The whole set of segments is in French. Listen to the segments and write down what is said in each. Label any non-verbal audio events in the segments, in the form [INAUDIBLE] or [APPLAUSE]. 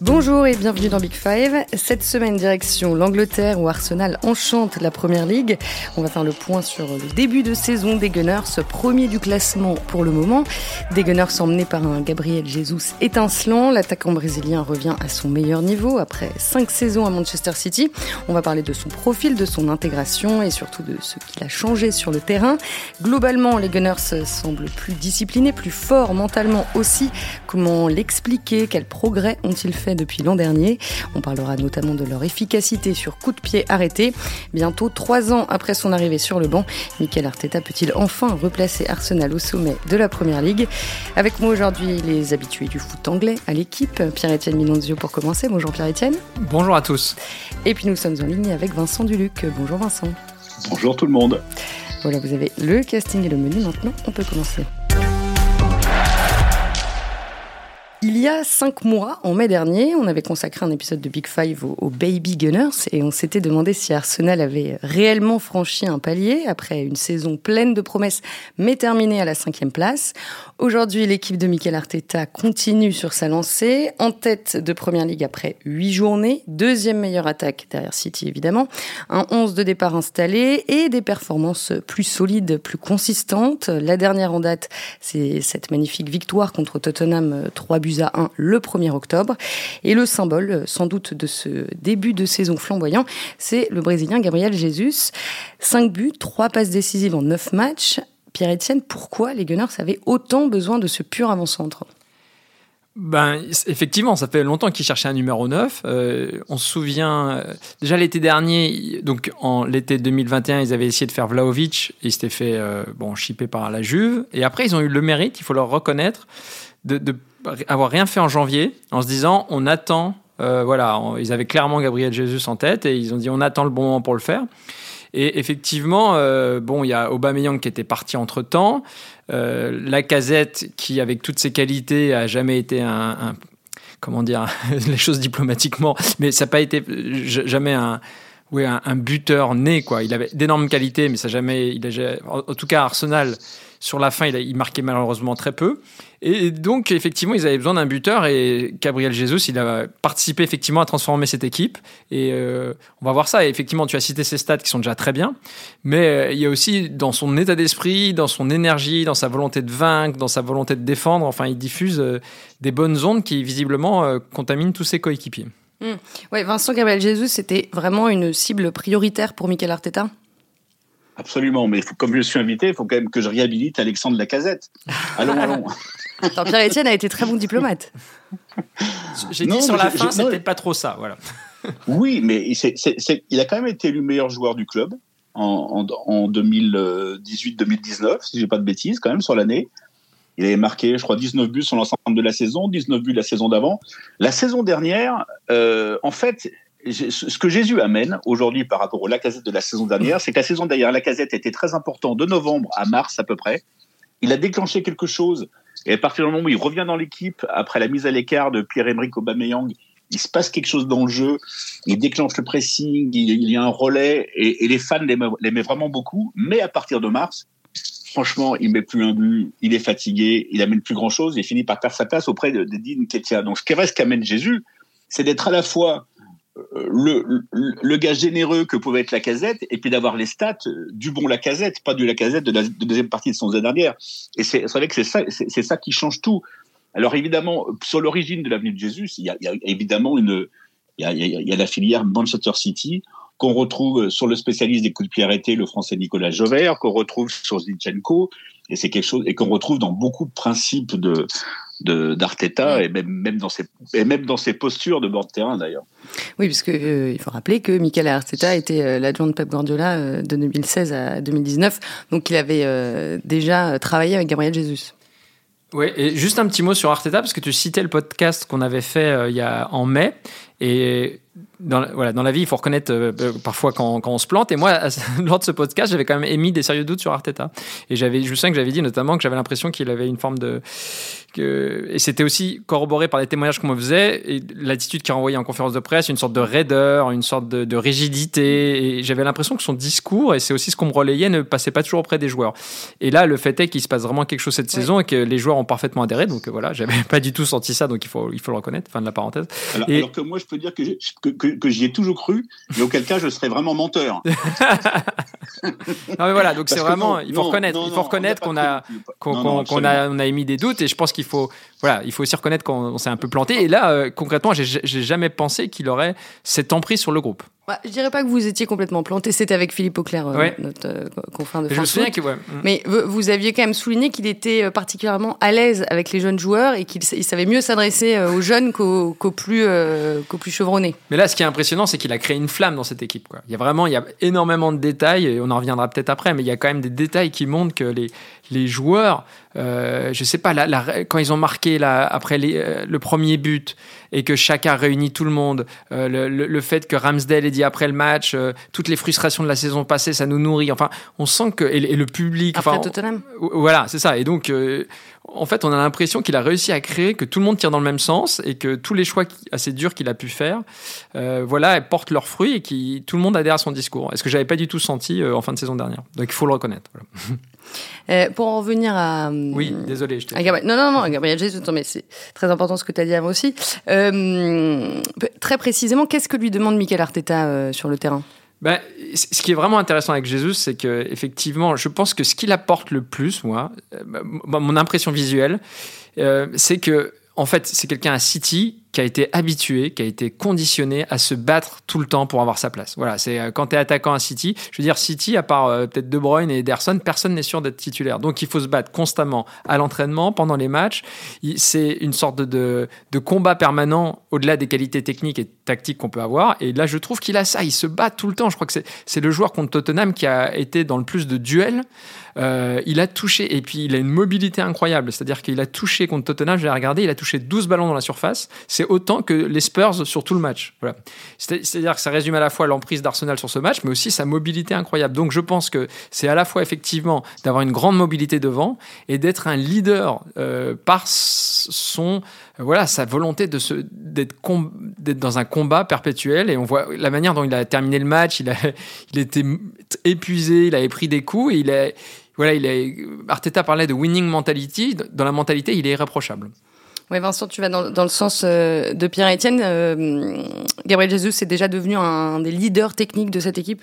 Bonjour et bienvenue dans Big Five. Cette semaine, direction l'Angleterre où Arsenal enchante la première ligue. On va faire le point sur le début de saison des Gunners, premier du classement pour le moment. Des Gunners emmenés par un Gabriel Jesus étincelant. L'attaquant brésilien revient à son meilleur niveau après cinq saisons à Manchester City. On va parler de son profil, de son intégration et surtout de ce qu'il a changé sur le terrain. Globalement, les Gunners semblent plus disciplinés, plus forts mentalement aussi. Comment l'expliquer? Quels progrès ont-ils fait depuis l'an dernier. On parlera notamment de leur efficacité sur coup de pied arrêté. Bientôt trois ans après son arrivée sur le banc, Mikel Arteta peut-il enfin replacer Arsenal au sommet de la Première Ligue? Avec moi aujourd'hui les habitués du foot anglais à l'équipe, Pierre-Etienne Minonzio pour commencer. Bonjour Pierre-Etienne. Bonjour à tous. Et puis nous sommes en ligne avec Vincent Duluc. Bonjour Vincent. Bonjour tout le monde. Voilà, vous avez le casting et le menu. Maintenant, on peut commencer. Il y a cinq mois, en mai dernier, on avait consacré un épisode de Big Five aux, Baby Gunners et on s'était demandé si Arsenal avait réellement franchi un palier après une saison pleine de promesses mais terminée à la cinquième place. Aujourd'hui, l'équipe de Mikel Arteta continue sur sa lancée, en tête de Première Ligue après huit journées, deuxième meilleure attaque derrière City évidemment, un 11 de départ installé et des performances plus solides, plus consistantes. La dernière en date, c'est cette magnifique victoire contre Tottenham 3 buts à 1 le 1er octobre. Et le symbole, sans doute, de ce début de saison flamboyant, c'est le Brésilien Gabriel Jesus. 5 buts, 3 passes décisives en 9 matchs. Pierre-Etienne, pourquoi les Gunners avaient autant besoin de ce pur avant-centre? Ben, effectivement, ça fait longtemps qu'ils cherchaient un numéro 9. Euh, on se souvient, euh, déjà l'été dernier, donc en l'été 2021, ils avaient essayé de faire Vlaovic, et ils s'étaient fait euh, bon, chipper par la Juve. Et après, ils ont eu le mérite, il faut leur reconnaître, de avoir rien fait en janvier en se disant on attend. Euh, voilà, ils avaient clairement Gabriel Jesus en tête et ils ont dit on attend le bon moment pour le faire. Et effectivement, euh, bon, il y a Aubameyang qui était parti entre temps, euh, la Casette qui, avec toutes ses qualités, a jamais été un, comment dire [LAUGHS] les choses diplomatiquement, mais ça n'a pas été jamais un oui, un, buteur né quoi. Il avait d'énormes qualités, mais ça jamais, a, en, tout cas Arsenal sur la fin, il, il marquait malheureusement très peu. Et donc, effectivement, ils avaient besoin d'un buteur et Gabriel Jesus, il a participé effectivement à transformer cette équipe. Et euh, on va voir ça. Et effectivement, tu as cité ses stats qui sont déjà très bien, mais euh, il y a aussi dans son état d'esprit, dans son énergie, dans sa volonté de vaincre, dans sa volonté de défendre. Enfin, il diffuse euh, des bonnes ondes qui visiblement contaminent tous ses coéquipiers. Mmh. Ouais, Vincent Gabriel Jesus, c'était vraiment une cible prioritaire pour Mikel Arteta Absolument, mais comme je suis invité, il faut quand même que je réhabilite Alexandre Lacazette. [LAUGHS] Allons, allons. Pierre-Etienne a été très bon diplomate. J'ai dit sur la fin, c'était pas trop ça, voilà. [LAUGHS] oui, mais il a quand même été élu meilleur joueur du club en, 2018-2019, si j'ai pas de bêtises, quand même, sur l'année. Il avait marqué, je crois, 19 buts sur l'ensemble de la saison, 19 buts la saison d'avant. La saison dernière, euh, en fait, ce que Jésus amène aujourd'hui par rapport au Lacazette de la saison dernière, c'est que la saison dernière, Lacazette était très important de novembre à mars à peu près. Il a déclenché quelque chose et à partir du moment où il revient dans l'équipe après la mise à l'écart de Pierre-Emerick Aubameyang, il se passe quelque chose dans le jeu, il déclenche le pressing, il, y a un relais et, les fans l'aimaient vraiment beaucoup. Mais à partir de mars, franchement, il met plus un but, il est fatigué, il amène plus grand chose, il finit par perdre sa place auprès de, de Dean Ketia. Donc ce qui reste qu'amène Jésus, c'est d'être à la fois le, le, gars généreux que pouvait être la casette et puis d'avoir les stats du bon la casette, pas du la casette de la deuxième partie de son dernière. Et c'est vrai que c'est ça, ça qui change tout. Alors évidemment, sur l'origine de l'avenue de Jésus, il y a, évidemment une, il y a la filière Manchester City qu'on retrouve sur le spécialiste des coups de pied arrêtés, le français Nicolas Jovert, qu'on retrouve sur Zinchenko, et c'est quelque chose et qu'on retrouve dans beaucoup de principes de d'Arteta et même, même, dans ses, et même dans ses postures de bord de terrain d'ailleurs. Oui, parce euh, faut rappeler que Michael Arteta était euh, l'adjoint de Pep Guardiola euh, de 2016 à 2019, donc il avait déjà travaillé avec Gabriel Jesus. Oui, et juste un petit mot sur Arteta, parce que tu citais le podcast qu'on avait fait il y a, en mai. Et dans, voilà, dans la vie, il faut reconnaître euh, euh, parfois quand, quand, on se plante. Et moi, [LAUGHS] lors de ce podcast, j'avais quand même émis des sérieux doutes sur Arteta. Et j'avais, je sais que j'avais dit notamment que j'avais l'impression qu'il avait une forme de. Que, et c'était aussi corroboré par les témoignages qu'on me faisait, et l'attitude qu'il renvoyait en conférence de presse, une sorte de raideur, une sorte de, de rigidité. Et j'avais l'impression que son discours, et c'est aussi ce qu'on me relayait, ne passait pas toujours auprès des joueurs. Et là, le fait est qu'il se passe vraiment quelque chose cette saison et que les joueurs ont parfaitement adhéré. Donc voilà, j'avais [LAUGHS] pas du tout senti ça, donc il faut, il faut le reconnaître. Fin de la parenthèse. Alors, alors que moi, je peux dire que, que, que, que j'y ai toujours cru, mais auquel cas je serais vraiment menteur. [LAUGHS] non mais voilà, donc c'est vraiment, il faut reconnaître, il faut reconnaître qu'on a, qu'on a, on a émis des doutes et je pense qu'il faut, voilà, il faut aussi reconnaître qu'on s'est un peu planté. Et là, euh, concrètement, j'ai jamais pensé qu'il aurait cette emprise sur le groupe. Bah, je dirais pas que vous étiez complètement planté. C'était avec Philippe Auclair, euh, notre euh, confrère de Je me souviens que, ouais. Mais vous aviez quand même souligné qu'il était particulièrement à l'aise avec les jeunes joueurs et qu'il savait mieux s'adresser aux jeunes qu'aux plus, chevronnés. Mais là, ce qui est impressionnant, c'est qu'il a créé une flamme dans cette équipe. Quoi. Il y a vraiment, il y a énormément de détails et on en reviendra peut-être après, mais il y a quand même des détails qui montrent que les, les joueurs, euh, je sais pas, la, quand ils ont marqué la, après les, euh, le premier but et que chacun réunit tout le monde, euh, le, le, fait que Ramsdale ait dit après le match, euh, toutes les frustrations de la saison passée, ça nous nourrit. Enfin, on sent que et, le public. Après enfin, Tottenham. voilà, c'est ça. Et donc, en fait, on a l'impression qu'il a réussi à créer que tout le monde tire dans le même sens et que tous les choix assez durs qu'il a pu faire, voilà, portent leurs fruits et que tout le monde adhère à son discours. Est-ce que j'avais pas du tout senti en fin de saison dernière? Donc, il faut le reconnaître. Voilà. [LAUGHS] Euh, pour en revenir à. Oui, désolé, je t'ai. Non, non, non, Gabriel Jesus, mais c'est très important ce que tu as dit à moi aussi. Euh, très précisément, qu'est-ce que lui demande Michael Arteta euh, sur le terrain? Ben, ce qui est vraiment intéressant avec Jésus, c'est que effectivement, je pense que ce qu'il apporte le plus, moi, mon impression visuelle, c'est que en fait, c'est quelqu'un à City qui a été habitué, qui a été conditionné à se battre tout le temps pour avoir sa place. Voilà, c'est euh, quand tu es attaquant à City, je veux dire City à part euh, peut-être De Bruyne et Ederson, personne n'est sûr d'être titulaire. Donc il faut se battre constamment à l'entraînement, pendant les matchs. C'est une sorte de, de combat permanent au-delà des qualités techniques et tactiques qu'on peut avoir. Et là, je trouve qu'il a ça, il se bat tout le temps. Je crois que c'est le joueur contre Tottenham qui a été dans le plus de duels. Euh, il a touché, et puis il a une mobilité incroyable. C'est-à-dire qu'il a touché contre Tottenham, j'ai regardé, il a touché 12 ballons dans la surface. Autant que les Spurs sur tout le match. Voilà. C'est-à-dire que ça résume à la fois l'emprise d'Arsenal sur ce match, mais aussi sa mobilité incroyable. Donc je pense que c'est à la fois effectivement d'avoir une grande mobilité devant et d'être un leader euh, par son voilà sa volonté de se d'être dans un combat perpétuel et on voit la manière dont il a terminé le match il a [LAUGHS] il était épuisé il avait pris des coups et il a voilà il a Arteta parlait de winning mentality dans la mentalité il est irréprochable oui, Vincent, tu vas dans, dans le sens euh, de Pierre-Etienne. Euh, Gabriel Jesus est déjà devenu un des leaders techniques de cette équipe?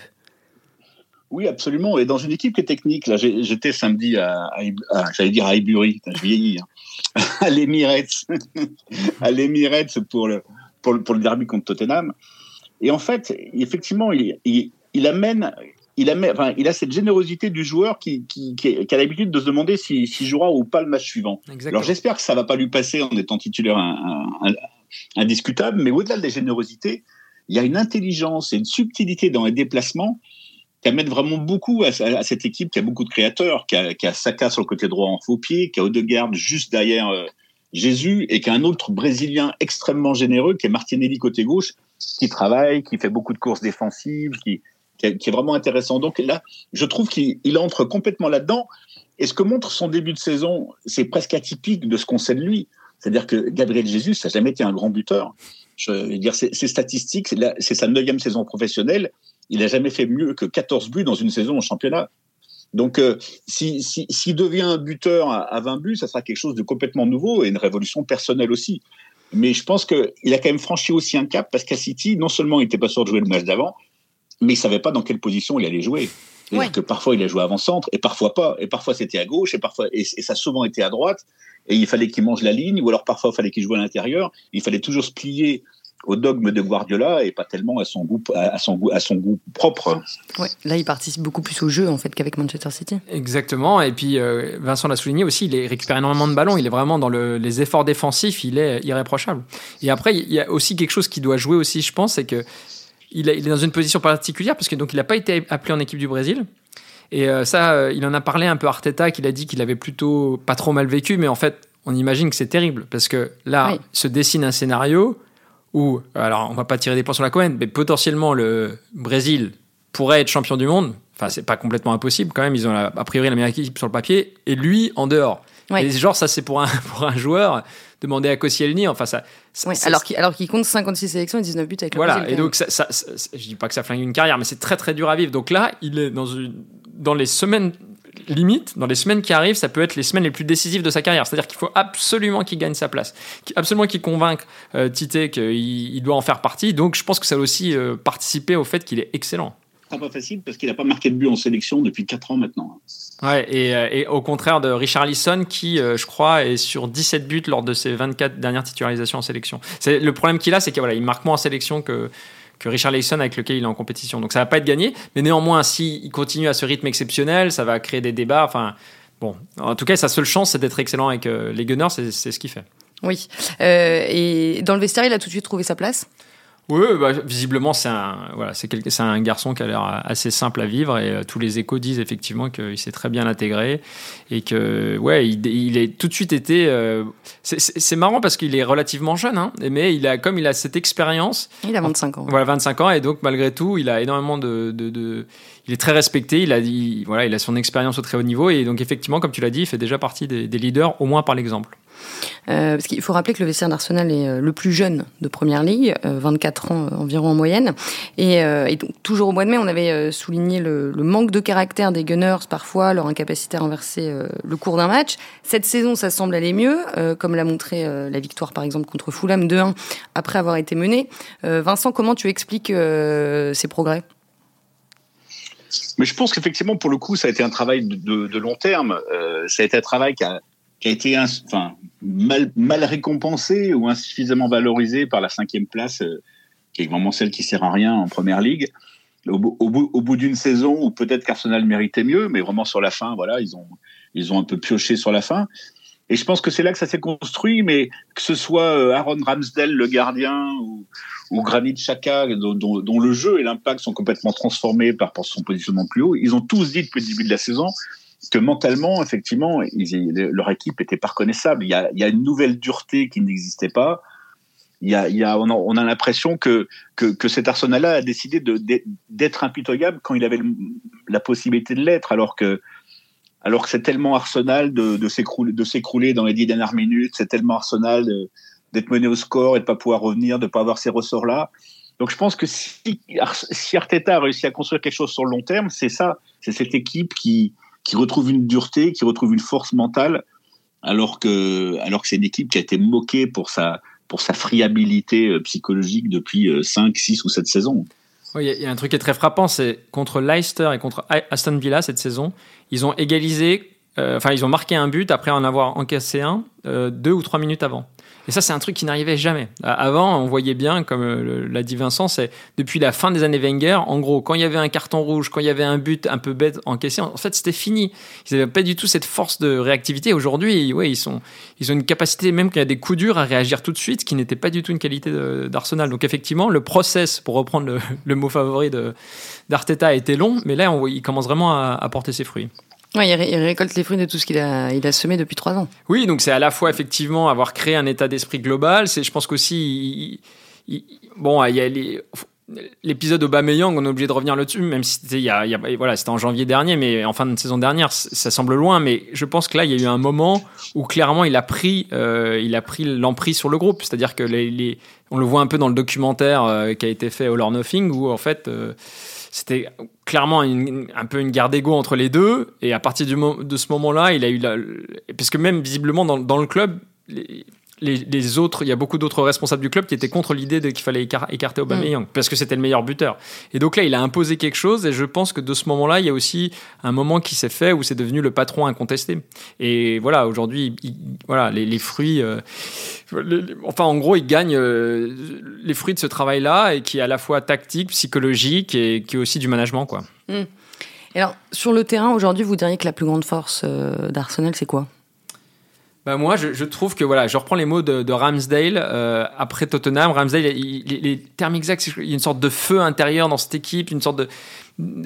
Oui, absolument. Et dans une équipe qui est technique, là, j'étais samedi à, à, j'allais dire à Highbury, je vieillis, hein. [LAUGHS] à l'Emirates, [LAUGHS] à l'Emirates pour le, pour le, pour le derby contre Tottenham. Et en fait, effectivement, il, il amène il a, enfin, il a cette générosité du joueur qui, qui, qui, qui a l'habitude de se demander s'il si, si jouera ou pas le match suivant. Exactement. Alors j'espère que ça va pas lui passer en étant titulaire indiscutable, mais au-delà des générosités, il y a une intelligence et une subtilité dans les déplacements qui amène vraiment beaucoup à, à, cette équipe qui a beaucoup de créateurs, qui a, qui a Saka sur le côté droit en faux pied, qui a Odegaard juste derrière euh, Jésus, et qui a un autre Brésilien extrêmement généreux, qui est Martinelli côté gauche, qui travaille, qui fait beaucoup de courses défensives, qui, qui, est vraiment intéressant. Donc là, je trouve qu'il entre complètement là-dedans. Et ce que montre son début de saison, c'est presque atypique de ce qu'on sait de lui. C'est-à-dire que Gabriel Jesus, ça n'a jamais été un grand buteur. Je veux dire, ses statistiques, c'est sa neuvième saison professionnelle. Il n'a jamais fait mieux que 14 buts dans une saison en championnat. Donc, euh, s'il si, devient un buteur à, à 20 buts, ça sera quelque chose de complètement nouveau et une révolution personnelle aussi. Mais je pense qu'il a quand même franchi aussi un cap parce qu'à City, non seulement il n'était pas sûr de jouer le match d'avant, mais il savait pas dans quelle position il allait jouer. Ouais. que parfois il a joué avant-centre et parfois pas. Et parfois c'était à gauche et parfois et, et, ça a souvent été à droite. Et il fallait qu'il mange la ligne ou alors parfois il fallait qu'il joue à l'intérieur. Il fallait toujours se plier au dogme de Guardiola et pas tellement à son goût, à son goût, à son goût propre. Ouais, là, il participe beaucoup plus au jeu en fait qu'avec Manchester City. Exactement. Et puis euh, Vincent l'a souligné aussi, il récupère énormément de ballons. Il est vraiment dans le, les efforts défensifs, il est irréprochable. Et après, il y a aussi quelque chose qui doit jouer aussi, je pense, c'est que il, est dans une position particulière parce que donc il n'a pas été appelé en équipe du Brésil. Et euh, ça, euh, il en a parlé un peu Arteta, qu'il a dit qu'il avait plutôt pas trop mal vécu, mais en fait, on imagine que c'est terrible parce que là, oui. se dessine un scénario où, alors on va pas tirer des points sur la Cohen, mais potentiellement le Brésil pourrait être champion du monde. Enfin, c'est pas complètement impossible quand même. Ils ont a priori la meilleure équipe sur le papier et lui en dehors. Et genre, ça, c'est pour un, [LAUGHS] pour un joueur demander à Koscielny. Enfin, ça. alors qu'il alors qu'il compte 56 sélections et 19 buts avec le Voilà. et donc, ça, ça, je dis pas que ça flingue une carrière, mais c'est très très dur à vivre. Donc là, il est dans une dans les semaines limite, dans les semaines qui arrivent, ça peut être les semaines les plus décisives de sa carrière. C'est-à-dire qu'il faut absolument qu'il gagne sa place, absolument qu'il convainque euh, Tite qu'il il doit en faire partie. Donc je pense que ça va aussi euh, participer au fait qu'il est excellent. C'est pas facile parce qu'il n'a pas marqué de but en sélection depuis 4 ans maintenant. Ouais, et, euh, et au contraire de Richard Lisson qui, je crois, est sur 17 buts lors de ses 24 dernières titularisations en sélection. C'est, le problème qu'il a, c'est qu'il voilà, il marque moins en sélection que, que Richard Leyson avec lequel il est en compétition. Donc ça va pas être gagné, mais néanmoins, s'il continue à ce rythme exceptionnel, ça va créer des débats. Enfin, bon, en tout cas, sa seule chance, c'est d'être excellent avec euh, les Gunners, c'est ce qu'il fait. Oui. Euh, et dans le vestiaire, il a tout de suite trouvé sa place? Oui, bah, visiblement, c'est un, voilà, c'est, c'est un garçon qui a l'air assez simple à vivre et euh, tous les échos disent effectivement qu'il s'est très bien intégré et que, ouais, il, il est tout de suite été. Euh, c'est, marrant parce qu'il est relativement jeune, hein, mais il a, comme il a cette expérience. Il a 25 ans. Voilà, 25 ans et donc malgré tout, il a énormément de, de, il est très respecté. Il a, voilà, il a son expérience au très haut niveau et donc effectivement, comme tu l'as dit, il fait déjà partie des, des leaders, au moins par l'exemple. Euh, parce qu'il faut rappeler que le vestiaire d'Arsenal est euh, le plus jeune de Première Ligue, 24 euh, ans environ en moyenne. Et, donc, toujours au mois de mai, on avait souligné le, manque de caractère des Gunners parfois, leur incapacité à renverser le cours d'un match. Cette saison, ça semble aller mieux, comme l'a montré la victoire par exemple contre Fulham 2-1 après avoir été mené. Vincent, comment tu expliques ces progrès? Mais je pense qu'effectivement, pour le coup, ça a été un travail de long terme. ça a été un travail qui a, qui a été mal, mal récompensé ou insuffisamment valorisé par la cinquième place, euh, qui est vraiment celle qui sert à rien en première ligue. Au, bout, d'une saison où peut-être qu'Arsenal méritait mieux, mais vraiment sur la fin, voilà, ils ont, un peu pioché sur la fin. Et je pense que c'est là que ça s'est construit, mais que ce soit euh, Aaron Ramsdale, le gardien, ou, ou Granit Xhaka, dont, le jeu et l'impact sont complètement transformés par son positionnement plus haut, ils ont tous dit depuis le début de la saison que mentalement, effectivement, leur équipe était pas reconnaissable. Il y a, une nouvelle dureté qui n'existait pas. Il y a, on a, l'impression que, que, cet Arsenal-là a décidé d'être impitoyable quand il avait la possibilité de l'être, alors que, alors que c'est tellement Arsenal de, de s'écrouler dans les dix dernières minutes, c'est tellement Arsenal d'être mené au score et de pas pouvoir revenir, de pas avoir ces ressorts-là. Donc je pense que si, si Arteta a réussi à construire quelque chose sur le long terme, c'est ça, c'est cette équipe qui, qui retrouve une dureté, qui retrouve une force mentale, alors que, alors que c'est une équipe qui a été moquée pour sa, pour sa friabilité euh, psychologique depuis 5, euh, 6 ou 7 saisons. Il y, a un truc qui est très frappant, c'est contre Leicester et contre Aston Villa cette saison, ils ont égalisé, euh, enfin ils ont marqué un but après en avoir encaissé un deux ou trois minutes avant. Et ça, c'est un truc qui n'arrivait jamais. Avant, on voyait bien, comme euh, l'a dit Vincent, c'est depuis la fin des années Wenger, en gros, quand il y avait un carton rouge, quand il y avait un but un peu bête encaissé, en fait, c'était fini. Ils n'avaient pas du tout cette force de réactivité. Aujourd'hui, ouais, ils, sont, ils ont une capacité, même quand il y a des coups durs, à réagir tout de suite, qui n'était pas du tout une qualité d'Arsenal. Donc, effectivement, le process, pour reprendre le, mot favori d'Arteta, été long, mais là, on, il commence vraiment à, à porter ses fruits. Ouais, il, récolte les fruits de tout ce qu'il a, il a semé depuis trois ans. Oui, donc c'est à la fois effectivement avoir créé un état d'esprit global. C'est, je pense qu'aussi, bon, il y a les, l'épisode on est obligé de revenir là-dessus, même si c'était voilà, en janvier dernier, mais en fin de saison dernière, ça semble loin. Mais je pense que là, il y a eu un moment où clairement, il a pris, euh, l'emprise sur le groupe. C'est-à-dire que les, on le voit un peu dans le documentaire euh, qui a été fait All or Nothing, où en fait. Euh, c'était clairement un peu une guerre d'ego entre les deux. Et à partir de ce moment-là, il a eu la. Parce que même visiblement dans, le club, autres, il y a beaucoup d'autres responsables du club qui étaient contre l'idée qu'il fallait écarter Aubameyang mm. parce que c'était le meilleur buteur. Et donc là, il a imposé quelque chose et je pense que de ce moment-là, il y a aussi un moment qui s'est fait où c'est devenu le patron incontesté. Et voilà, aujourd'hui, voilà, les, fruits, euh, enfin en gros, il gagne euh, les fruits de ce travail-là et qui est à la fois tactique, psychologique et qui est aussi du management, quoi. Mm. alors, sur le terrain, aujourd'hui, vous diriez que la plus grande force euh, d'Arsenal, c'est quoi? Bah moi, je, je, trouve que voilà, je reprends les mots de, de Ramsdale euh, après Tottenham. Ramsdale, il, les termes exacts, il y a une sorte de feu intérieur dans cette équipe, une sorte de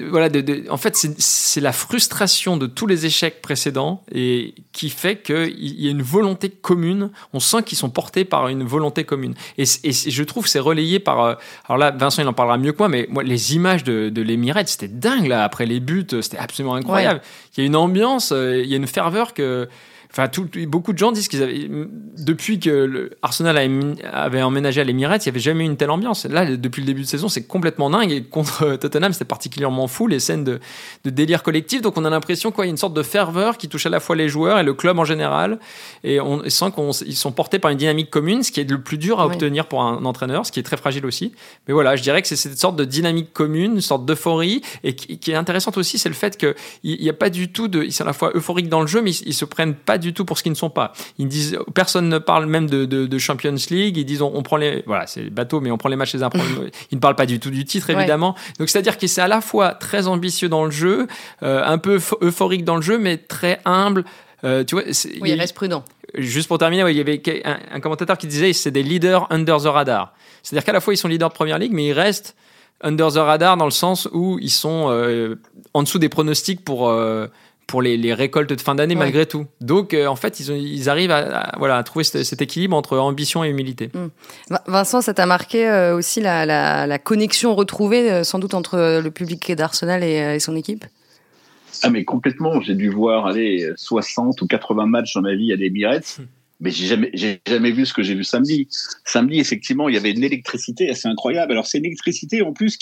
voilà, de, de, en fait, c'est la frustration de tous les échecs précédents et qui fait qu'il y a une volonté commune. On sent qu'ils sont portés par une volonté commune. Et, et je trouve c'est relayé par. euh, Alors là, Vincent, il en parlera mieux que moi, mais moi, les images de, de l'Emirate, c'était dingue là. Après les buts, c'était absolument incroyable. Il y a une ambiance, euh, il y a une ferveur que. Enfin, tout, beaucoup de gens disent qu'ils avaient, depuis que le Arsenal avait emménagé à l'Emirates, il n'y avait jamais eu une telle ambiance. Là, depuis le début de saison, c'est complètement dingue. Et contre Tottenham, c'était particulièrement fou, les scènes de, de délire collectif. Donc, on a l'impression qu'il y a une sorte de ferveur qui touche à la fois les joueurs et le club en général. Et on sent qu'ils sont portés par une dynamique commune, ce qui est le plus dur à oui. obtenir pour un entraîneur, ce qui est très fragile aussi. Mais voilà, je dirais que c'est cette sorte de dynamique commune, une sorte d'euphorie. Et qui, qui, est intéressante aussi, c'est le fait qu'il n'y a pas du tout de. Ils sont à la fois euphoriques dans le jeu, mais ils, ils se prennent pas du tout pour ce qu'ils ne sont pas. Ils disent, personne ne parle même de, de, de Champions League. Ils disent, on, on prend les, voilà, c'est bateau, mais on prend les matchs les uns. [LAUGHS] ils ne parlent pas du tout du titre, évidemment. Ouais. Donc, c'est-à-dire que c'est à la fois très ambitieux dans le jeu, euh, un peu euphorique dans le jeu, mais très humble. Euh, tu vois, oui, il reste prudent. Juste pour terminer, ouais, il y avait un, un commentateur qui disait, c'est des leaders under the radar. C'est-à-dire qu'à la fois, ils sont leaders de Première Ligue, mais ils restent under the radar dans le sens où ils sont euh, en dessous des pronostics pour euh, pour les, les, récoltes de fin d'année ouais. malgré tout. Donc euh, en fait, ils, ont, ils arrivent à, à, voilà, à trouver cet, cet, équilibre entre ambition et humilité. Mmh. Vincent, ça t'a marqué euh, aussi la, la, la, connexion retrouvée euh, sans doute entre le public d'Arsenal et, et, son équipe? Ah mais complètement, j'ai dû voir aller 60 ou 80 matchs dans ma vie à l'Emirates. Mmh. Mais j'ai jamais, j'ai jamais vu ce que j'ai vu samedi. Samedi, effectivement, il y avait une électricité assez incroyable. Alors c'est une électricité en plus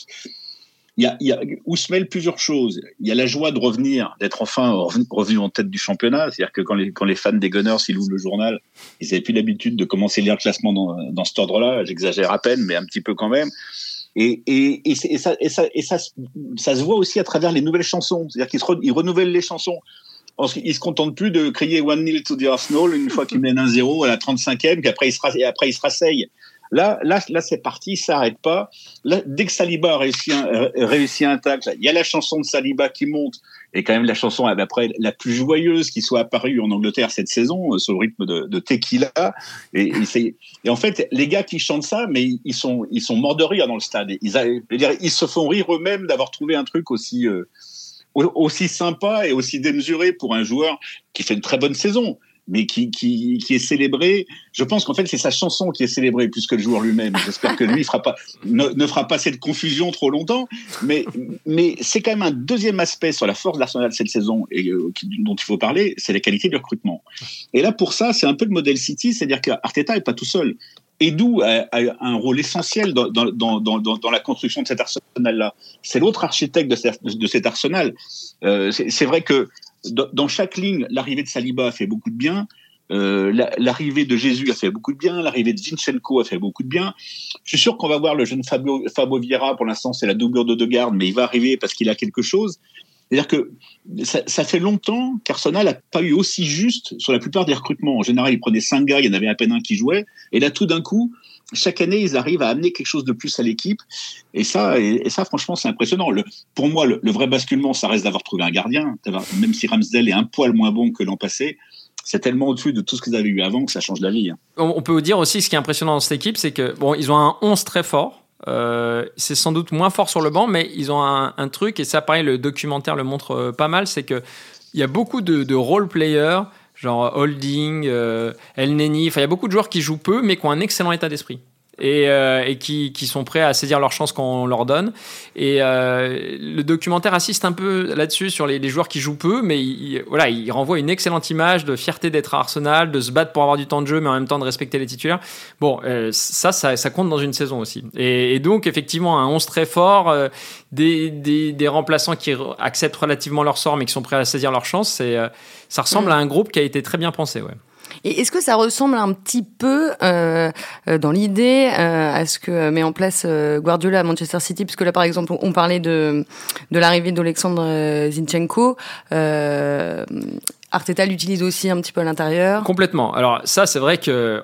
il y a, y a, où se mêlent plusieurs choses. Il y a la joie de revenir, d'être enfin revenu en tête du championnat. C'est-à-dire que quand les, quand les fans des Gunners, ils ouvrent le journal, ils n'avaient plus l'habitude de commencer à lire le classement dans, dans cet ordre-là. J'exagère à peine, mais un petit peu quand même. Et, et, et, ça, et, ça, et ça, se voit aussi à travers les nouvelles chansons. C'est-à-dire qu'ils re, ils renouvellent les chansons. Ils se contentent plus de crier one nil to the Arsenal une fois qu'ils mènent un 0 à la 35e, puis après ils se, et. Là, là, là, c'est parti, ça n'arrête pas. Dès que Saliba a réussi un, réussi un tacle, il y a la chanson de Saliba qui monte, et quand même la chanson après la plus joyeuse qui soit apparue en Angleterre cette saison, sur le rythme de, Tequila. Et, et, en fait, les gars qui chantent ça, mais ils sont, ils sont morts de rire dans le stade. Ils, ils se font rire eux-mêmes d'avoir trouvé un truc aussi, euh, aussi sympa et aussi démesuré pour un joueur qui fait une très bonne saison mais qui, qui, qui est célébré. Je pense qu'en fait, c'est sa chanson qui est célébrée plus que le joueur lui-même. J'espère que lui ne, fera pas cette confusion trop longtemps. Mais, mais c'est quand même un deuxième aspect sur la force d'Arsenal cette saison et euh, dont il faut parler, c'est la qualité du recrutement. Et là, pour ça, c'est un peu le modèle City, c'est-à-dire qu'Arteta est pas tout seul. Edu a, un rôle essentiel dans, dans, dans, dans, la construction de cet arsenal-là. C'est l'autre architecte de cet arsenal. Euh, c'est vrai que dans chaque ligne, l'arrivée de Saliba a fait beaucoup de bien. Euh, l'arrivée de Jésus a fait beaucoup de bien, l'arrivée de Zinchenko a fait beaucoup de bien. Je suis sûr qu'on va voir le jeune Fabio, Vieira, pour l'instant c'est la doublure de Degarde, mais il va arriver parce qu'il a quelque chose. C'est-à-dire que ça, ça, fait longtemps qu'Arsenal n'a pas eu aussi juste sur la plupart des recrutements. En général, il prenait cinq gars, il y en avait à peine un qui jouait, et là tout d'un coup, chaque année, ils arrivent à amener quelque chose de plus à l'équipe. Et ça, et, ça, franchement, c'est impressionnant. Pour moi, le, vrai basculement, ça reste d'avoir trouvé un gardien. Même si Ramsdale est un poil moins bon que l'an passé, c'est tellement au-dessus de tout ce qu'ils avaient eu avant que ça change la vie. Hein. On peut vous dire aussi, ce qui est impressionnant dans cette équipe, c'est que bon, ils ont un 11 très fort. Euh, c'est sans doute moins fort sur le banc, mais ils ont un, truc, et ça, pareil, le documentaire le montre euh, pas mal, c'est que il y a beaucoup de, de role players genre Holding, euh, El Neni. Enfin, il y a beaucoup de joueurs qui jouent peu, mais qui ont un excellent état d'esprit. Et, euh, et qui, qui, sont prêts à saisir leur chance quand on leur donne. Et euh, le documentaire assiste un peu là-dessus sur les, les, joueurs qui jouent peu, mais il, voilà, il renvoie une excellente image de fierté d'être à Arsenal, de se battre pour avoir du temps de jeu, mais en même temps de respecter les titulaires. Bon, euh, ça, ça, ça, compte dans une saison aussi. Et, et donc, effectivement, un 11 très fort, des, des, des, remplaçants qui acceptent relativement leur sort, mais qui sont prêts à saisir leur chance, ça ressemble mmh. à un groupe qui a été très bien pensé. Ouais. Et est-ce que ça ressemble un petit peu euh, dans l'idée euh, à ce que met en place euh, Guardiola à Manchester City? Puisque là, par exemple, on, parlait de, de l'arrivée d'Alexandre Zinchenko. Arteta l'utilise aussi un petit peu à l'intérieur. Complètement. Alors ça, c'est vrai que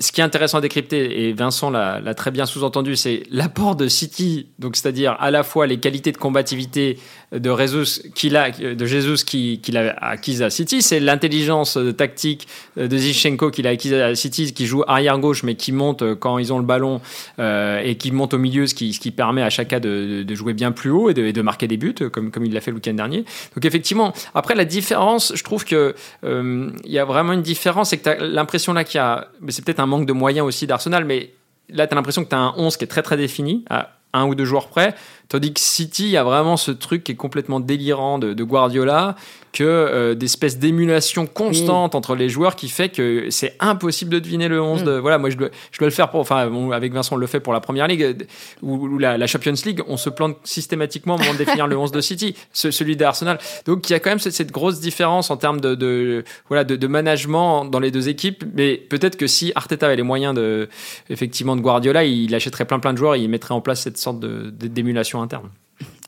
ce qui est intéressant à décrypter, et Vincent l'a très bien sous-entendu, c'est l'apport de City, donc c'est-à-dire à la fois les qualités de combativité de Jesus qu'il a, de qu'il a à City, c'est l'intelligence tactique de Zichenko qu'il a acquise à City, qui joue arrière gauche mais qui monte quand ils ont le ballon euh, et qui monte au milieu, ce qui, permet à chacun de, jouer bien plus haut et de, marquer des buts, comme, il l'a fait le week-end dernier. Donc effectivement, après la différence, je trouve que euh, il y a vraiment une différence, c'est que l'impression là qu'il y a c'est peut-être un manque de moyens aussi d'Arsenal, mais là, tu as l'impression que tu as un 11 qui est très très défini, un ou deux joueurs près. Tandis que City a vraiment ce truc qui est complètement délirant de, de Guardiola, que euh, d'espèces d'émulation constante entre les joueurs qui fait que c'est impossible de deviner le 11 de, mm. voilà moi je dois, je dois le faire pour enfin avec Vincent on le fait pour la première ligue ou, la, Champions League on se plante systématiquement au moment de définir le 11 de City celui d'Arsenal donc il y a quand même cette, grosse différence en termes de, de voilà de, de, management dans les deux équipes mais peut-être que si Arteta avait les moyens de effectivement de Guardiola il achèterait plein plein de joueurs et il mettrait en place cette sorte d'émulation interne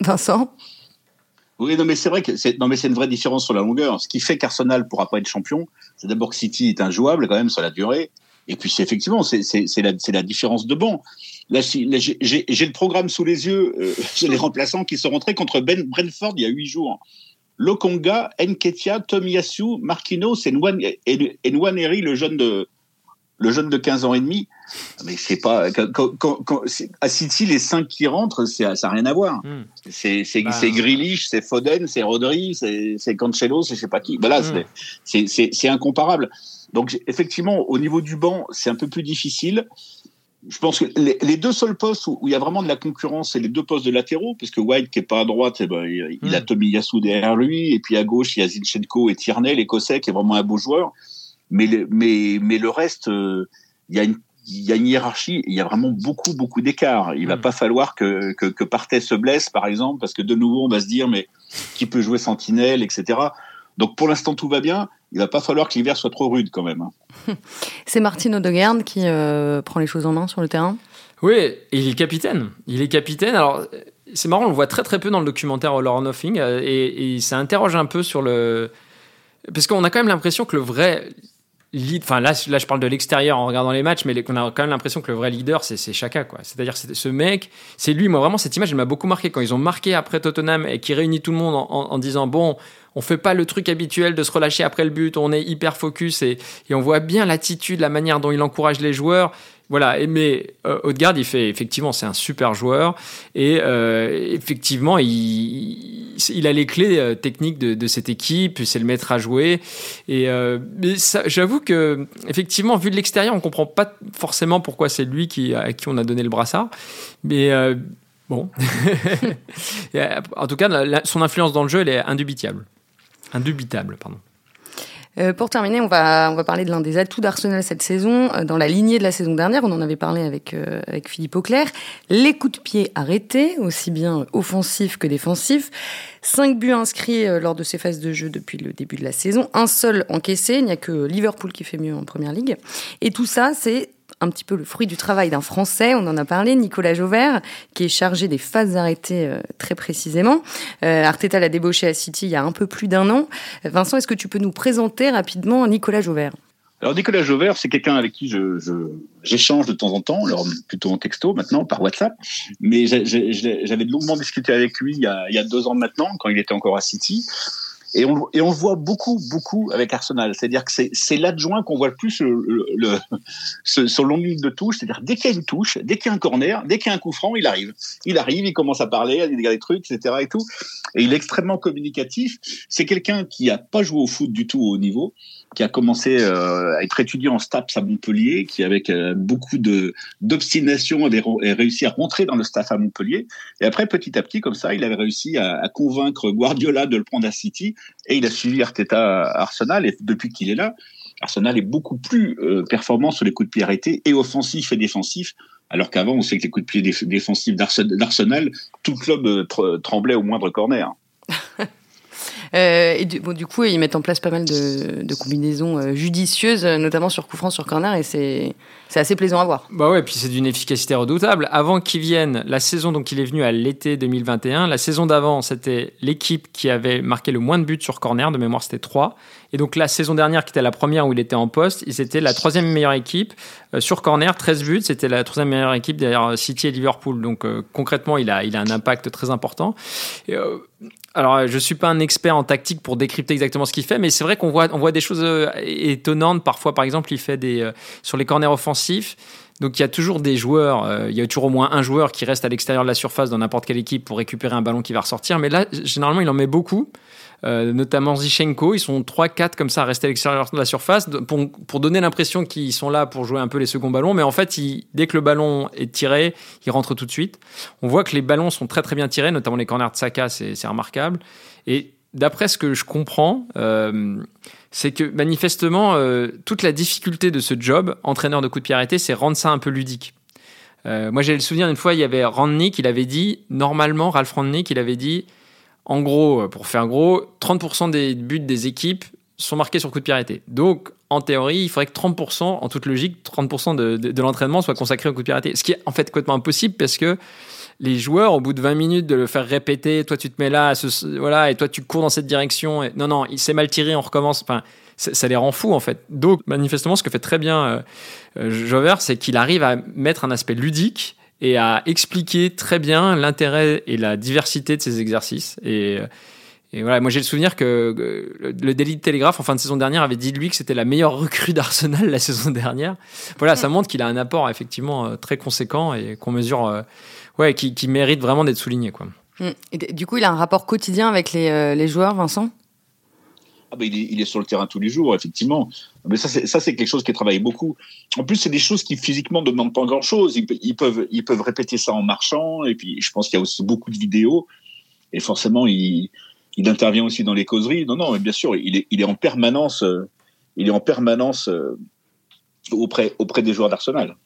Vincent? Oui, non, mais c'est vrai que c'est, non, mais c'est une vraie différence sur la longueur. Ce qui fait qu'Arsenal pourra pas être champion, c'est d'abord que City est injouable quand même sur la durée. Et puis c'est effectivement, c'est, c'est, c'est la, différence de banc. Là, j'ai, j'ai le programme sous les yeux, euh, [LAUGHS] j'ai les remplaçants qui sont rentrés contre ben, Brentford il y a huit jours. Lokonga, Nketia, Tomiyasu, Marquinhos et Nwaneri, le jeune de, le jeune de 15 ans et demi, mais c'est pas quand, quand, à City les cinq qui rentrent, ça n'a rien à voir. Hmm. C'est bah. c'est Foden, c'est Rodri, c'est Cancelo, c'est je sais pas qui. Voilà, hmm. c'est incomparable. Donc effectivement, au niveau du banc, c'est un peu plus difficile. Je pense que les, deux seuls postes où, il y a vraiment de la concurrence, c'est les deux postes de latéraux, parce que White, qui est pas à droite, eh ben, il, il a hmm. Tomiyasu derrière lui, et puis à gauche, il y a Zinchenko et Tierney, l'écossais, qui est vraiment un beau joueur. Mais le, mais, mais le reste, euh, il y a une il y a une hiérarchie, il y a vraiment beaucoup, beaucoup d'écart. Il va hmm. pas falloir que, que, que Partey se blesse, par exemple, parce que de nouveau, on va se dire, mais qui peut jouer Sentinelle, etc. Donc pour l'instant, tout va bien. Il va pas falloir que l'hiver soit trop rude quand même. Hein. [LAUGHS] C'est Martin Odegaard qui euh, prend les choses en main sur le terrain? Oui, et il est capitaine. Il est capitaine. Alors, c'est marrant, on le voit très très peu dans le documentaire All or Nothing, euh, et, et ça interroge un peu sur le... Parce qu'on a quand même l'impression que le vrai Enfin, là, là, je parle de l'extérieur en regardant les matchs, mais on a quand même l'impression que le vrai leader, c'est Chaka. C'est-à-dire, ce mec, c'est lui. Moi, vraiment, cette image, elle m'a beaucoup marqué quand ils ont marqué après Tottenham et qui réunit tout le monde en, disant bon, on fait pas le truc habituel de se relâcher après le but, on est hyper focus et, on voit bien l'attitude, la manière dont il encourage les joueurs. Voilà, mais euh, Odegaard, il fait effectivement, c'est un super joueur et euh, effectivement, il, a les clés euh, techniques de, cette équipe, c'est le maître à jouer. Et euh, j'avoue que effectivement, vu de l'extérieur, on comprend pas forcément pourquoi c'est lui à qui on a donné le brassard, mais bon. [LAUGHS] en tout cas, son influence dans le jeu, elle est indubitable, indubitable, pardon. Euh, pour terminer, on va, on va parler de l'un des atouts d'Arsenal cette saison, euh, dans la lignée de la saison dernière, on en avait parlé avec, euh, avec Philippe Auclair, les coups de pied arrêtés, aussi bien offensifs que défensifs. Cinq buts inscrits lors de ces phases de jeu depuis le début de la saison, un seul encaissé, il n'y a que Liverpool qui fait mieux en Première Ligue. Et tout ça, c'est un petit peu le fruit du travail d'un Français, on en a parlé, Nicolas Jauvert, qui est chargé des phases arrêtées euh, très précisément. Euh, Arteta l'a débauché à City il y a un peu plus d'un an. Vincent, est-ce que tu peux nous présenter rapidement Nicolas Jauvert? Alors Nicolas Jauvert, c'est quelqu'un avec qui j'échange de temps en temps, alors plutôt en texto maintenant, par WhatsApp. Mais j'avais longuement discuté avec lui il y a deux ans maintenant, quand il était encore à City. Et on, et on le voit beaucoup, beaucoup avec Arsenal. C'est-à-dire que c'est l'adjoint qu'on voit le plus le, le, [LAUGHS] sur long ligne de touche. C'est-à-dire dès qu'il y a une touche, dès qu'il y a un corner, dès qu'il y a un coup franc, il arrive. Il arrive, il commence à parler, à dire des trucs, etc. Et tout. Et il est extrêmement communicatif. C'est quelqu'un qui a pas joué au foot du tout au haut niveau, qui a commencé euh, à être étudiant en STAPS à Montpellier, qui avec euh, beaucoup de d'obstination avait réussi à rentrer dans le staff à Montpellier. Et après, petit à petit, comme ça, il avait réussi à, convaincre Guardiola de le prendre à City et il a suivi Arteta à Arsenal. Et depuis qu'il est là, Arsenal est beaucoup plus euh, performant sur les coups de pied arrêtés et offensifs et défensifs. Alors qu'avant, on sait que les coups de pied défensifs d'Arsenal, tout le club tremblait au moindre corner. [LAUGHS] Euh, et du, coup, ils mettent en place pas mal de, combinaisons euh, judicieuses, notamment sur coup sur corner, et c'est assez plaisant à voir. Bah ouais, puis c'est d'une efficacité redoutable. Avant qu'il vienne, la saison, donc il est venu à l'été 2021, la saison d'avant, c'était l'équipe qui avait marqué le moins de buts sur corner, de mémoire c'était 3. Et donc la saison dernière, qui était la première où il était en poste, ils étaient la troisième meilleure équipe euh, sur corner, 13 buts, c'était la troisième meilleure équipe derrière City et Liverpool. Donc concrètement, il a, un impact très important. Alors, je suis pas un expert en tactique pour décrypter exactement ce qu'il fait, mais c'est vrai qu'on voit, on voit des choses euh, étonnantes. Parfois, par exemple, il fait des euh, sur les corners offensifs. Donc, il y a toujours des joueurs. Euh, il y a toujours au moins un joueur qui reste à l'extérieur de la surface dans n'importe quelle équipe pour récupérer un ballon qui va ressortir. Mais là, généralement, il en met beaucoup. Notamment Zichenko. Ils sont 3-4 comme ça à rester à l'extérieur de la surface pour, pour donner l'impression qu'ils sont là pour jouer un peu les seconds ballons. Mais en fait, dès que le ballon est tiré, ils rentrent tout de suite. On voit que les ballons sont très très bien tirés, notamment les corners de Saka, c'est remarquable. Et d'après ce que je comprends, euh, c'est que manifestement, euh, toute la difficulté de ce job, entraîneur de coup de pied c'est rendre ça un peu ludique. moi, j'ai le souvenir une fois, il y avait Randnick, il avait dit, normalement, Ralph Randnick, il avait dit, en gros, euh, pour faire gros, 30% des buts des équipes sont marqués sur coup de pied. Donc, en théorie, il faudrait que 30%, en toute logique, 30% de, l'entraînement soit consacré au coup de pied. Ce qui est en fait complètement impossible parce que les joueurs, au bout de 20 minutes, de le faire répéter, toi tu te mets là, voilà, et toi tu cours dans cette direction, et, non, non, il s'est mal tiré, on recommence. Enfin, ça les rend fous en fait. Donc, manifestement, ce que fait très bien euh, euh, Jover, c'est qu'il arrive à mettre un aspect ludique et à expliquer très bien l'intérêt et la diversité de ces exercices. Et, et voilà, moi j'ai le souvenir que le Daily Telegraph en fin de saison dernière avait dit de lui que c'était la meilleure recrue d'Arsenal la [LAUGHS] saison dernière. Voilà, ça montre qu'il a un apport effectivement euh, très conséquent et qu'on mesure, euh, ouais, qui, qui, mérite vraiment d'être souligné. Quoi. Hum. Et du coup, il a un rapport quotidien avec les, euh, les joueurs, Vincent? Ah ben, il, est, sur le terrain tous les jours, effectivement. Mais ça, c'est, ça, c'est quelque chose qui travaille beaucoup. En plus, c'est des choses qui physiquement ne demandent pas grand-chose. Ils, peuvent, ils peuvent répéter ça en marchant. Et puis, je pense qu'il y a aussi beaucoup de vidéos. Et forcément, il, il intervient aussi dans les causeries. Non, non, mais bien sûr, il est, en permanence, euh, il est en permanence euh, auprès, auprès des joueurs d'Arsenal.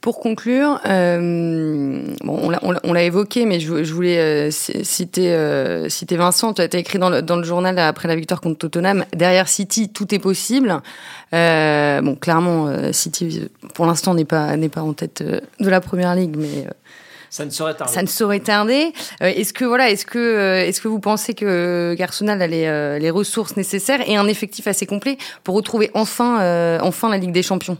Pour conclure, euh, on l'a évoqué, mais je, voulais euh, citer, euh, Vincent. Tu as écrit dans le, journal après la victoire contre Tottenham, derrière City, tout est possible. Euh, bon, clairement, euh, City, pour l'instant, n'est pas pas en tête de la première ligue, mais ça ne saurait tarder. Ça ne saurait tarder. est-ce que voilà, est-ce que est-ce que vous pensez que qu'Arsenal a les, les ressources nécessaires et un effectif assez complet pour retrouver enfin enfin la Ligue des Champions?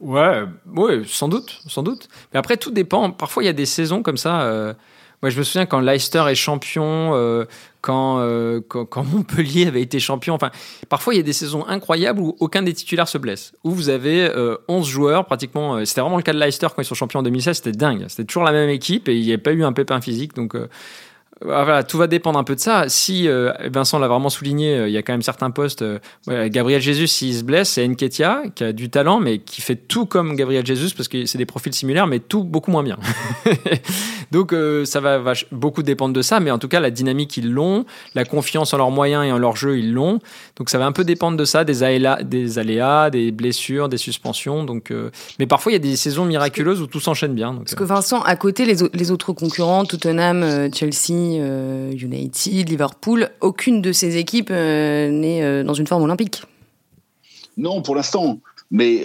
Ouais, ouais, sans doute, sans doute. Mais après, tout dépend. Parfois, il y a des saisons comme ça. Euh, moi, je me souviens quand Leicester est champion, euh, euh, quand, quand, Montpellier avait été champion. Enfin, parfois, il y a des saisons incroyables où aucun des titulaires se blesse. Où vous avez 11 joueurs, pratiquement. C'était vraiment le cas de Leicester quand ils sont champions en 2016. C'était dingue. C'était toujours la même équipe et il n'y avait pas eu un pépin physique. Donc, voilà, tout va dépendre un peu de ça. Si euh, Vincent l'a vraiment souligné, euh, il y a quand même certains postes. Euh, Gabriel Jesus, s'il se blesse, c'est Nketia qui a du talent, mais qui fait tout comme Gabriel Jesus parce que c'est des profils similaires, mais tout beaucoup moins bien. [LAUGHS] Donc ça va, beaucoup dépendre de ça, mais en tout cas la dynamique ils l'ont, la confiance en leurs moyens et en leur jeu ils l'ont. Donc ça va un peu dépendre de ça, des aléas, des, aléas, des blessures, des suspensions. Donc, mais parfois il y a des saisons miraculeuses où tout s'enchaîne bien. parce que Vincent, à côté les, les autres concurrents, Tottenham, Chelsea. Euh, United, Liverpool, aucune de ces équipes euh, n'est euh, dans une forme olympique. Non, pour l'instant. Mais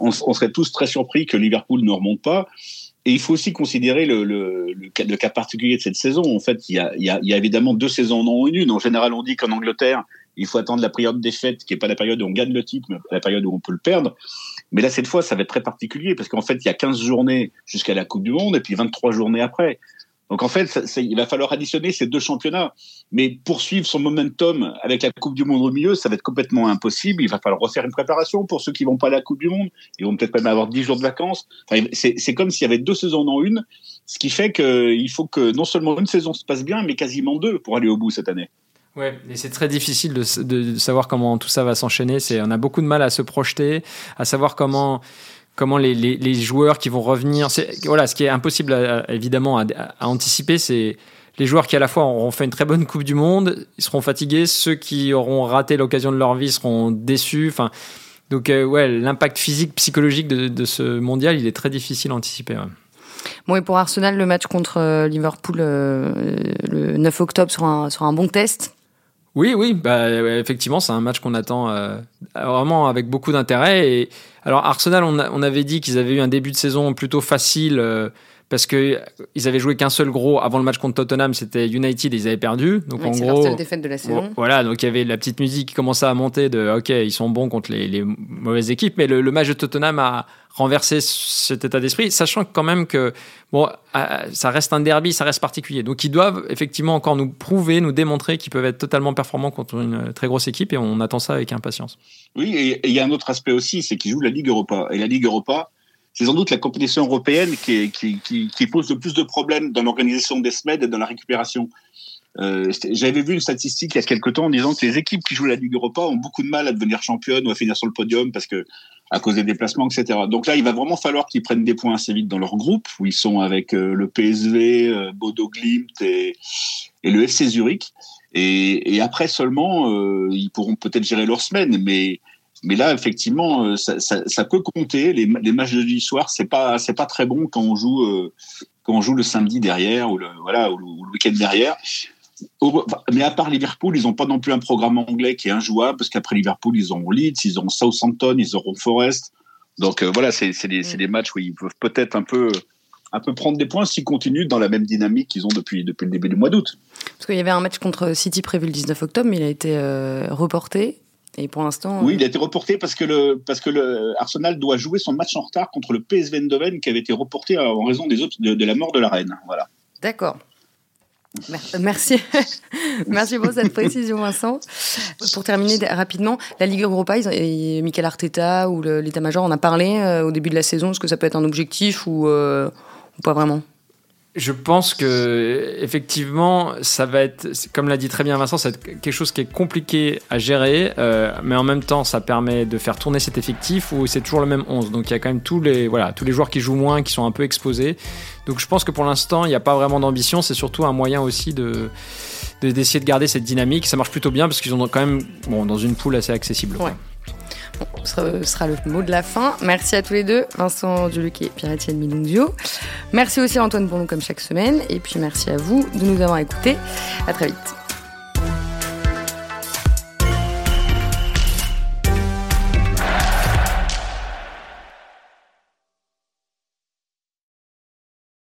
on, serait tous très surpris que Liverpool ne remonte pas. Et il faut aussi considérer le, cas, particulier de cette saison. En fait, il y a, évidemment deux saisons non une. En général, on dit qu'en Angleterre, il faut attendre la période des fêtes, qui n'est pas la période où on gagne le titre, mais la période où on peut le perdre. Mais là, cette fois, ça va être très particulier, parce qu'en fait, il y a 15 journées jusqu'à la Coupe du Monde, et puis 23 journées après. Donc en fait, il va falloir additionner ces deux championnats. Mais poursuivre son momentum avec la Coupe du Monde au milieu, ça va être complètement impossible. Il va falloir refaire une préparation pour ceux qui vont pas à la Coupe du Monde. Ils vont peut-être même avoir 10 jours de vacances. C'est comme s'il y avait deux saisons dans une, ce qui fait qu'il faut que non seulement une saison se passe bien, mais quasiment deux pour aller au bout cette année. Ouais, et c'est très difficile de, de, savoir comment tout ça va s'enchaîner. On a beaucoup de mal à se projeter, à savoir comment comment les, les, joueurs qui vont revenir. Voilà, ce qui est impossible évidemment à, anticiper, c'est les joueurs qui à la fois auront fait une très bonne Coupe du Monde, ils seront fatigués, ceux qui auront raté l'occasion de leur vie seront déçus. Enfin, donc euh, ouais, l'impact physique, psychologique de, ce mondial, il est très difficile à anticiper. Bon, et pour Arsenal, le match contre Liverpool le 9 octobre sera un, sera un bon test oui, oui, bah, effectivement, c'est un match qu'on attend euh, vraiment avec beaucoup d'intérêt. Et alors Arsenal, on, avait dit qu'ils avaient eu un début de saison plutôt facile. Euh, parce que ils avaient joué qu'un seul gros avant le match contre Tottenham, c'était United, ils avaient perdu. Donc en gros, la défaite de la saison. Voilà, donc il y avait la petite musique qui commençait à monter de OK, ils sont bons contre les, mauvaises équipes, mais le, match de Tottenham a renversé cet état d'esprit, sachant quand même que bon, ça reste un derby, ça reste particulier. Donc ils doivent effectivement encore nous prouver, nous démontrer qu'ils peuvent être totalement performants contre une très grosse équipe, et on attend ça avec impatience. Oui, et il y a un autre aspect aussi, c'est qu'ils jouent la Ligue Europa, et la Ligue Europa c'est sans doute la compétition européenne qui, pose le plus de problèmes dans l'organisation des SMED et dans la récupération. Euh, J'avais vu une statistique il y a quelque temps en disant que les équipes qui jouent la Ligue Europa ont beaucoup de mal à devenir championnes ou à finir sur le podium parce que à cause des déplacements, etc. Donc là, il va vraiment falloir qu'ils prennent des points assez vite dans leur groupe où ils sont avec euh, le PSV, euh, Bodo Glimt et, et, le FC Zurich. Et, et après seulement, euh, ils pourront peut-être gérer leur semaine, mais mais là, effectivement, euh, ça, peut compter. Les, matchs de jeudi soir, c'est pas c'est pas très bon quand on joue euh, quand on joue le samedi derrière ou le voilà ou le, week-end derrière. Mais à part Liverpool, ils n'ont pas non plus un programme anglais qui est injouable parce qu'après Liverpool, ils ont Leeds, ils ont Southampton, ils auront Forest. Donc euh, voilà, c'est des matchs où ils peuvent peut-être un peu un peu prendre des points s'ils continuent dans la même dynamique qu'ils ont depuis, depuis le début du mois d'août. Parce qu'il y avait un match contre City prévu le 19 octobre, mais il a été reporté. Et pour l'instant. Oui, il a été reporté parce que le parce que le Arsenal doit jouer son match en retard contre le PSV Eindhoven qui avait été reporté en raison des autres, de, la mort de la reine. Voilà. D'accord. Merci. [LAUGHS] Merci pour cette précision, Vincent. Pour terminer rapidement, la Ligue Europa, ils, Michael Arteta ou l'état-major en a parlé euh, au début de la saison. Est-ce que ça peut être un objectif ou, euh, ou pas vraiment? Je pense que effectivement, ça va être, comme l'a dit très bien Vincent, ça va être quelque chose qui est compliqué à gérer, euh, mais en même temps, ça permet de faire tourner cet effectif où c'est toujours le même 11. Donc il y a quand même tous les, voilà, tous les joueurs qui jouent moins, qui sont un peu exposés. Donc je pense que pour l'instant, il n'y a pas vraiment d'ambition. C'est surtout un moyen aussi de d'essayer de, garder cette dynamique. Ça marche plutôt bien parce qu'ils ont quand même, bon, dans une poule assez accessible. Ouais. Ce sera le mot de la fin. Merci à tous les deux, Vincent Duluc et Pierre-Étienne Minunzio. Merci aussi à Antoine nous comme chaque semaine. Et puis merci à vous de nous avoir écoutés. À très vite.